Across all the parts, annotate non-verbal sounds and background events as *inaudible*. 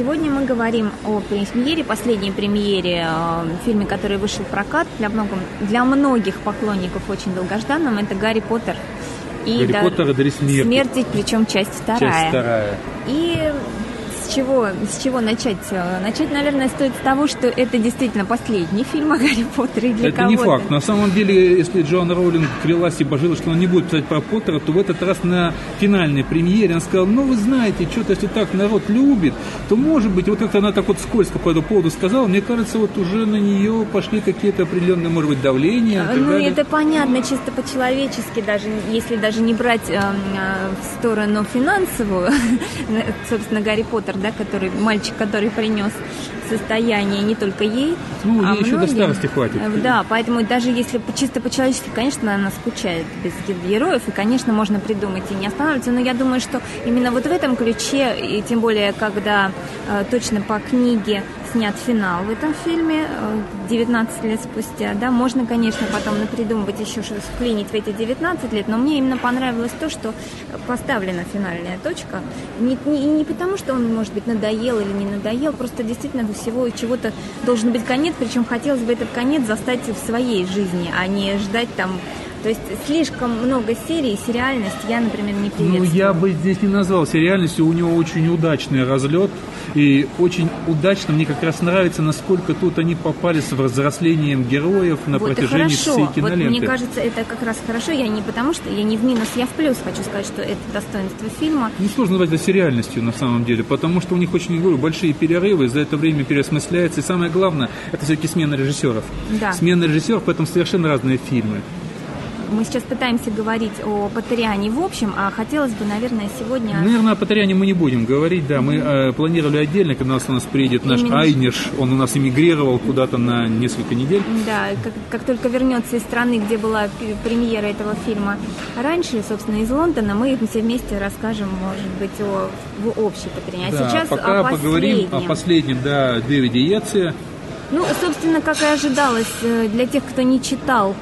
Сегодня мы говорим о премьере, последней премьере э, фильме, который вышел в прокат для, многом, для многих поклонников очень долгожданным. Это «Гарри Поттер». И Гарри да, Поттер и Дары смерти. Смерти, причем часть вторая. Часть вторая. И с чего, с чего начать? Начать, наверное, стоит с того, что это действительно последний фильм о Гарри Поттере для Это кого-то. не факт. На самом деле, если Джоан Роулинг клялась и божила, что она не будет писать про Поттера, то в этот раз на финальной премьере она сказала, ну, вы знаете, что-то, если так народ любит, то, может быть, вот как-то она так вот скользко по этому поводу сказала, мне кажется, вот уже на нее пошли какие-то определенные, может быть, давления. Ну, это понятно, чисто по-человечески, даже если даже не брать э, в сторону финансовую, *laughs* собственно, Гарри Поттер да, который, мальчик, который принес состояние не только ей, ну, а ей еще до старости хватит. Э, да, поэтому даже если чисто по-человечески, конечно, она скучает без героев, и, конечно, можно придумать и не останавливаться, но я думаю, что именно вот в этом ключе, и тем более, когда э, точно по книге снят финал в этом фильме 19 э, лет спустя. Да, можно, конечно, потом напридумывать еще что вклинить в эти 19 лет, но мне именно понравилось то, что поставлена финальная точка. Не, не, не потому, что он, может быть, надоел или не надоел, просто действительно до всего чего-то должен быть конец, причем хотелось бы этот конец застать в своей жизни, а не ждать там то есть слишком много серий, сериальность я, например, не приветствую. Ну, я бы здесь не назвал сериальностью, у него очень удачный разлет, и очень удачно мне как раз нравится, насколько тут они попали с взрослением героев на вот протяжении всей киноленты. Вот мне кажется, это как раз хорошо, я не потому что, я не в минус, я в плюс хочу сказать, что это достоинство фильма. Не сложно назвать это сериальностью на самом деле, потому что у них очень, говорю, большие перерывы, за это время переосмысляется, и самое главное, это все-таки смена режиссеров. Да. Смена режиссеров, поэтому совершенно разные фильмы мы сейчас пытаемся говорить о Патериане в общем, а хотелось бы, наверное, сегодня... Наверное, о Патериане мы не будем говорить, да. Мы э, планировали отдельно, когда у нас, у нас приедет наш Именно... Айниш, он у нас эмигрировал куда-то на несколько недель. Да, как, как только вернется из страны, где была премьера этого фильма раньше, собственно, из Лондона, мы все вместе расскажем, может быть, о в общей Патериане. А да, сейчас пока о поговорим о последнем, да, Дэвиде Йеце. Ну, собственно, как и ожидалось, э, для тех, кто не читал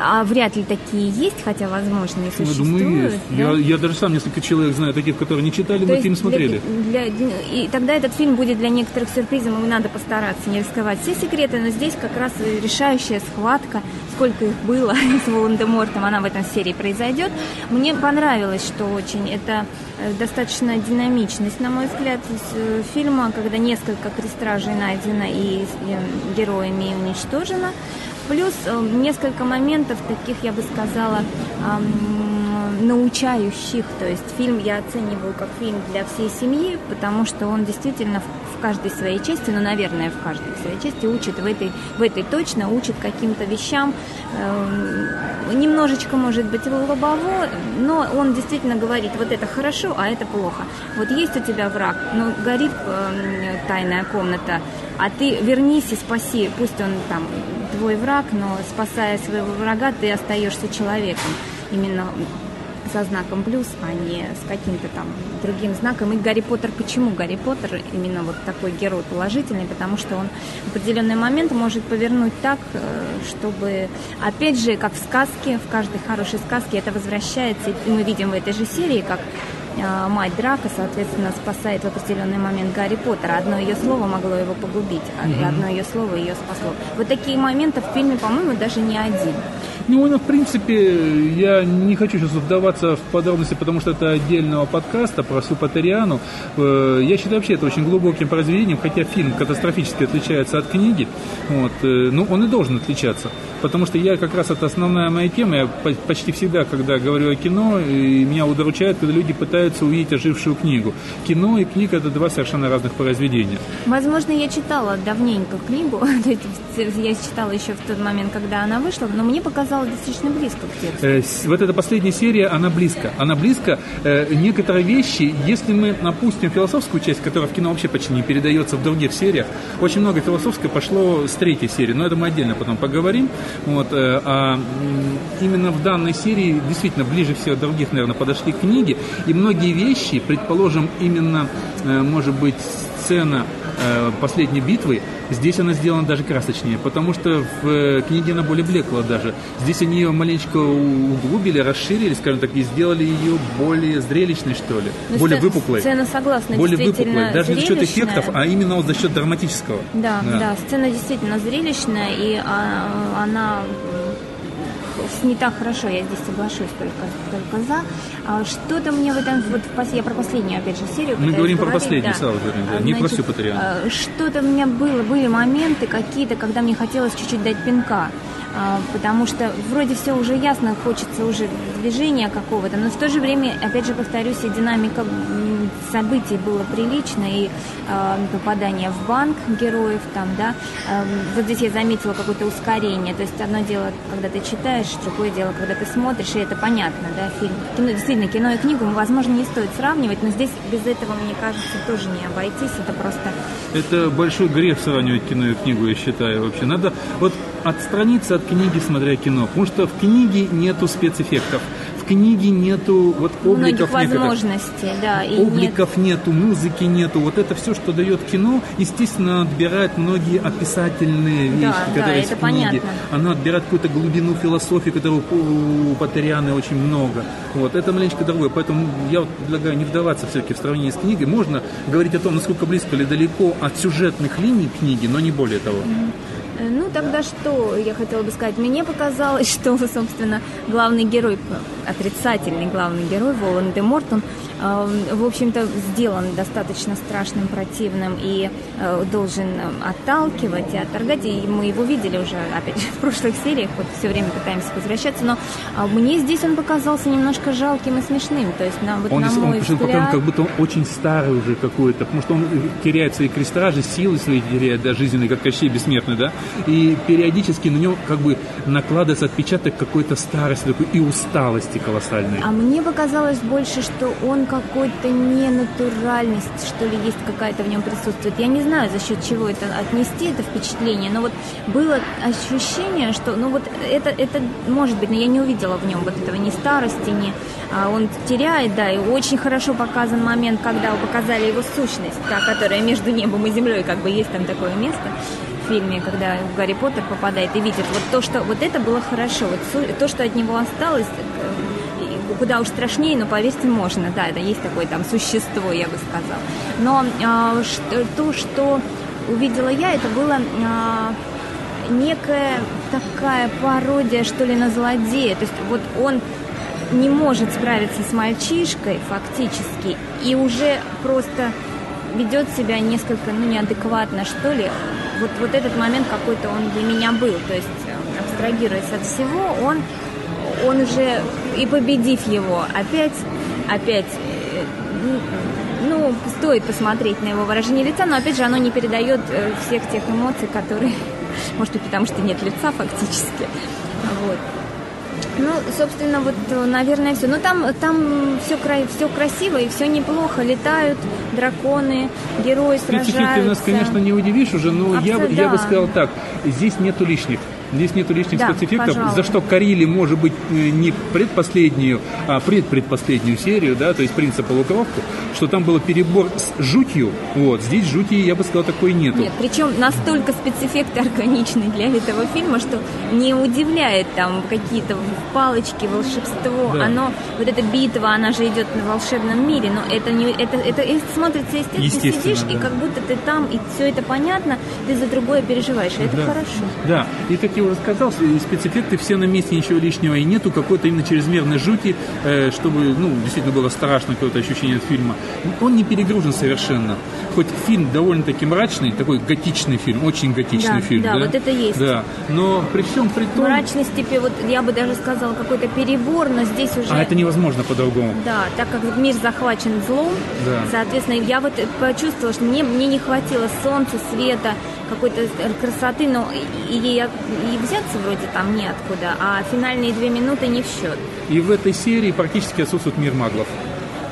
а вряд ли такие есть, хотя, возможно, и существуют. Я думаю, есть. Да? Я, я даже сам несколько человек знаю, таких, которые не читали, То но фильм смотрели. Для, для, и тогда этот фильм будет для некоторых сюрпризом, и надо постараться не рисковать все секреты, но здесь как раз решающая схватка, сколько их было *laughs* с Волан-де-Мортом, она в этом серии произойдет. Мне понравилось, что очень это э, достаточно динамичность, на мой взгляд, э, фильма, когда несколько крестражей найдено и э, героями уничтожено. Плюс э, несколько моментов таких, я бы сказала, научающих. То есть фильм я оцениваю как фильм для всей семьи, потому что он действительно в каждой своей части, ну, наверное, в каждой своей части учит в этой, в этой точно, учит каким-то вещам. Эм, немножечко, может быть, лобово, но он действительно говорит, вот это хорошо, а это плохо. Вот есть у тебя враг, но горит эм, тайная комната, а ты вернись и спаси, пусть он там твой враг, но спасая своего врага, ты остаешься человеком. Именно со знаком плюс, а не с каким-то там другим знаком. И Гарри Поттер, почему Гарри Поттер именно вот такой герой положительный? Потому что он в определенный момент может повернуть так, э, чтобы, опять же, как в сказке, в каждой хорошей сказке это возвращается. И мы видим в этой же серии, как мать Драка, соответственно, спасает в определенный момент Гарри Поттера. Одно ее слово могло его погубить, а mm-hmm. одно ее слово ее спасло. Вот такие моменты в фильме, по-моему, даже не один. Ну, ну, в принципе, я не хочу сейчас вдаваться в подробности, потому что это отдельного подкаста про Супатериану. Э, я считаю вообще это очень глубоким произведением, хотя фильм катастрофически отличается от книги. Вот, э, ну, он и должен отличаться. Потому что я как раз, это основная моя тема, я почти всегда, когда говорю о кино, меня удручает, когда люди пытаются увидеть ожившую книгу. Кино и книга – это два совершенно разных произведения. Возможно, я читала давненько книгу, *laughs* я читала еще в тот момент, когда она вышла, но мне показалось, достаточно близко к тексту. Э, вот эта последняя серия, она близко. Она близко. Э, некоторые вещи, если мы напустим философскую часть, которая в кино вообще почти не передается в других сериях, очень много философского пошло с третьей серии, но это мы отдельно потом поговорим. Вот, э, а именно в данной серии действительно ближе всех других, наверное, подошли книги, и многие вещи, предположим, именно, может быть, сцена последней битвы, Здесь она сделана даже красочнее, потому что в э, книге она более блекла даже. Здесь они ее маленечко углубили, расширили, скажем так, и сделали ее более зрелищной, что ли, Ну, более сцена- выпуклой. Сцена согласна, более выпуклой, даже не за счет эффектов, а именно вот за счет драматического. Да, да, сцена действительно зрелищная, и а, она снята хорошо, я здесь соглашусь только, только за. А что-то мне в этом, вот в я про последнюю, опять же, серию Мы говорим про последнюю, да. сразу говорим, да, не про всю Патриану. а, Что-то у меня было, были моменты какие-то, когда мне хотелось чуть-чуть дать пинка. А, Потому что вроде все уже ясно, хочется уже движения какого-то, но в то же время, опять же, повторюсь, и динамика событий была приличная, и а, попадание в банк героев там, да, а, вот здесь я заметила какое-то ускорение, то есть одно дело, когда ты читаешь, другое дело, когда ты смотришь, и это понятно, да, фильм. Кино, действительно, кино и книгу, возможно, не стоит сравнивать, но здесь без этого, мне кажется, тоже не обойтись, это просто Это большой грех сравнивать кино и книгу, я считаю, вообще. Надо вот отстраниться от книги, смотря кино, потому что в книге нету спецэффектов, книге нету вот обликов многих некоторых. возможностей, да, и нет Обликов нету, музыки нету. Вот это все, что дает кино, естественно, отбирает многие описательные Да, вещи, да, которые есть это в книге. понятно. Оно отбирает какую-то глубину философии, которую у Патерианы очень много. Вот, это маленько другое. Поэтому я вот предлагаю не вдаваться все-таки в сравнении с книгой. Можно говорить о том, насколько близко или далеко от сюжетных линий книги, но не более того. Э, Ну, тогда что я хотела бы сказать? Мне показалось, *laughs* что, собственно, главный герой, отрицательный главный герой, Волан-де-Морт, он, э, в общем-то, сделан достаточно страшным, противным и э, должен э, отталкивать и отторгать. И мы его видели уже, опять же, *laughs* в прошлых сериях, вот все время пытаемся возвращаться, но а, мне здесь он показался немножко жалким и смешным. То есть, на, вот, Он, на здесь- он мой почему-то взгляд... показан, как будто он очень старый уже какой-то, потому что он теряет свои крестражи, силы свои теряет, да, жизненные, как Кощей Бессмертный, да, и периодически на него как бы накладывается отпечаток какой-то старости такой и усталости колоссальной. А мне показалось больше, что он какой-то ненатуральность, что ли, есть какая-то в нем присутствует. Я не знаю, за счет чего это отнести, это впечатление, но вот было ощущение, что, ну вот это, это может быть, но я не увидела в нем вот этого ни старости, ни... А он теряет, да, и очень хорошо показан момент, когда показали его сущность, та, которая между небом и землей, как бы есть там такое место в фильме, когда Гарри Поттер попадает и видит вот то, что вот это было хорошо, вот то, что от него осталось, э, куда уж страшнее, но поверьте, можно, да, это есть такое там существо, я бы сказала. Но а, что- то, что увидела я, это было а, некая такая пародия, что ли, на злодея. То есть вот он не может справиться с мальчишкой фактически и уже просто ведет себя несколько, ну, неадекватно, что ли. Вот, вот этот момент какой-то он для меня был. То есть, э, абстрагируясь от всего, он, он уже, и победив его, опять, опять, э, ну, стоит посмотреть на его выражение лица, но, опять же, оно не передает э, всех тех эмоций, которые, *laughs* может быть, потому что нет лица фактически. Вот. Ну, собственно, вот, э, наверное, все. Ну, там, там все, кра... все красиво и все неплохо. Летают драконы, герои сражаются. ты нас, конечно, не удивишь уже, но я, бы- Абсолютно, я бы да. сказал так, здесь нету лишних. Здесь нету лишних Да, спецэффектов, пожалуй. за что корили, может быть, э, не предпоследнюю, а предпредпоследнюю серию, да, то есть принца полукровку, что там был перебор с жутью, вот, здесь жути, я бы сказал, такой нету. Нет, причем настолько спецэффекты органичны для этого фильма, что не удивляет там какие-то палочки, волшебство. Да. Оно, вот эта битва, она же идет на волшебном мире, но это не, это, это, это смотрится естественно. Естественно, ты сидишь, и да. как будто ты там, и все это понятно, ты за другое переживаешь, и это Да. хорошо. Да, и как я уже сказал, спецэффекты все на месте, ничего лишнего и нету, какой-то именно чрезмерной жути, э, чтобы, ну, действительно было страшно какое-то ощущение от фильма. Он не перегружен совершенно. Хоть фильм довольно-таки мрачный, такой готичный фильм, очень готичный Да, фильм. да, вот это есть. Да, но при всем при том... Мрачность, типа, вот я бы даже сказала, какой-то перебор, но здесь уже... А это невозможно по-другому. Да, так как мир захвачен злом, Да. соответственно, я вот почувствовала, что мне, мне не хватило солнца, света, какой-то красоты, но и, и, взяться вроде там неоткуда, а финальные две минуты не в счет. И в этой серии практически отсутствует мир маглов.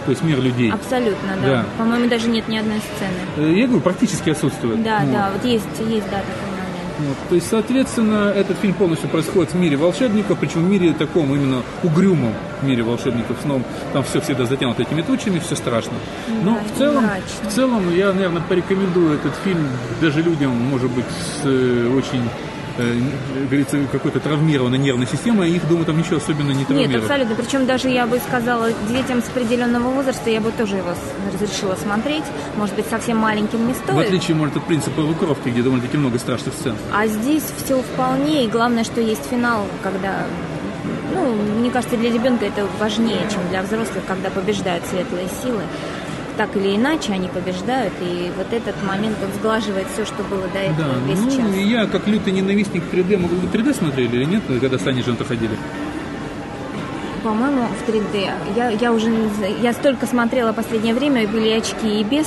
То есть мир людей. Абсолютно, да. Да. По-моему, даже нет ни одной сцены. Э, Я говорю, практически отсутствует. Да, Вот. да, вот есть, есть, да, момент. Вот. То есть, соответственно, этот фильм полностью происходит в мире волшебников, причем в мире таком именно угрюмом мире волшебников снова. Там все всегда затянуто этими тучами, все страшно. Но Да, в целом, мрачно. в целом я, наверное, порекомендую этот фильм даже людям, может быть, с э, очень говорится, какой-то травмированной нервной системой, их, думаю, там ничего особенно не Нет, травмирует. абсолютно. Причем даже я бы сказала, детям с определенного возраста я бы тоже его разрешила смотреть. Может быть, совсем маленьким не В стоит. отличие, может, от принципа Рукровки, где довольно-таки много страшных сцен. А здесь все вполне, и главное, что есть финал, когда, ну, мне кажется, для ребенка это важнее, чем для взрослых, когда побеждают светлые силы. Так или иначе они побеждают, и вот этот момент он сглаживает все, что было до этого Да, весь ну, час. я, как лютый ненавистник 3D, могу вы 3D смотрели или нет, когда с Аней Жента ходили? По-моему, в 3D. Я, я уже не я столько смотрела последнее время, были очки и без.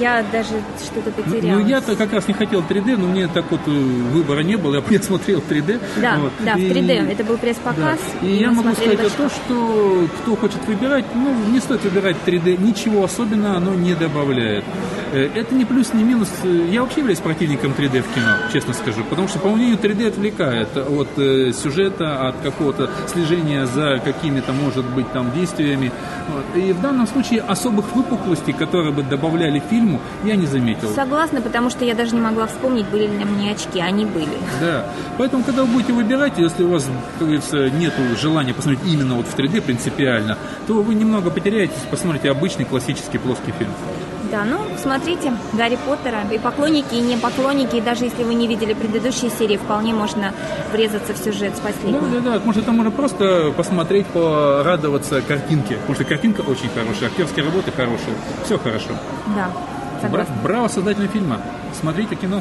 Я даже что-то Ну, потеряла. Ну, я-то как раз не хотел 3D, но мне так вот э, выбора не было, я *laughs* смотрел 3D. Да, Вот. да, в И- 3D. Это был пресс-показ. Да. И мы я могу сказать в о том, что кто хочет выбирать, ну, не стоит выбирать 3D, ничего особенного оно не добавляет. Э, Это не плюс, не минус. Я вообще являюсь противником 3D в кино, честно скажу, потому что, по мнению, 3D отвлекает от э, сюжета, от какого-то слежения за какими-то, может быть, там действиями. Вот. И в данном случае особых выпуклостей, которые бы добавляли фильму, я не заметил. Согласна, потому что я даже не могла вспомнить, были ли на мне очки. Они были. Да. Поэтому, когда вы будете выбирать, если у вас, как говорится, нет желания посмотреть именно вот в 3D принципиально, то вы немного потеряетесь, посмотрите обычный классический плоский фильм. Да, ну, смотрите, Гарри Поттера. И поклонники, и не поклонники, и даже если вы не видели предыдущие серии, вполне можно врезаться в сюжет с Да, последнего. да, да. Может, это можно просто посмотреть, порадоваться картинке. Потому что картинка очень хорошая, актерские работы хорошие. Все хорошо. Да, согласна. Браво создателям фильма. Смотрите кино.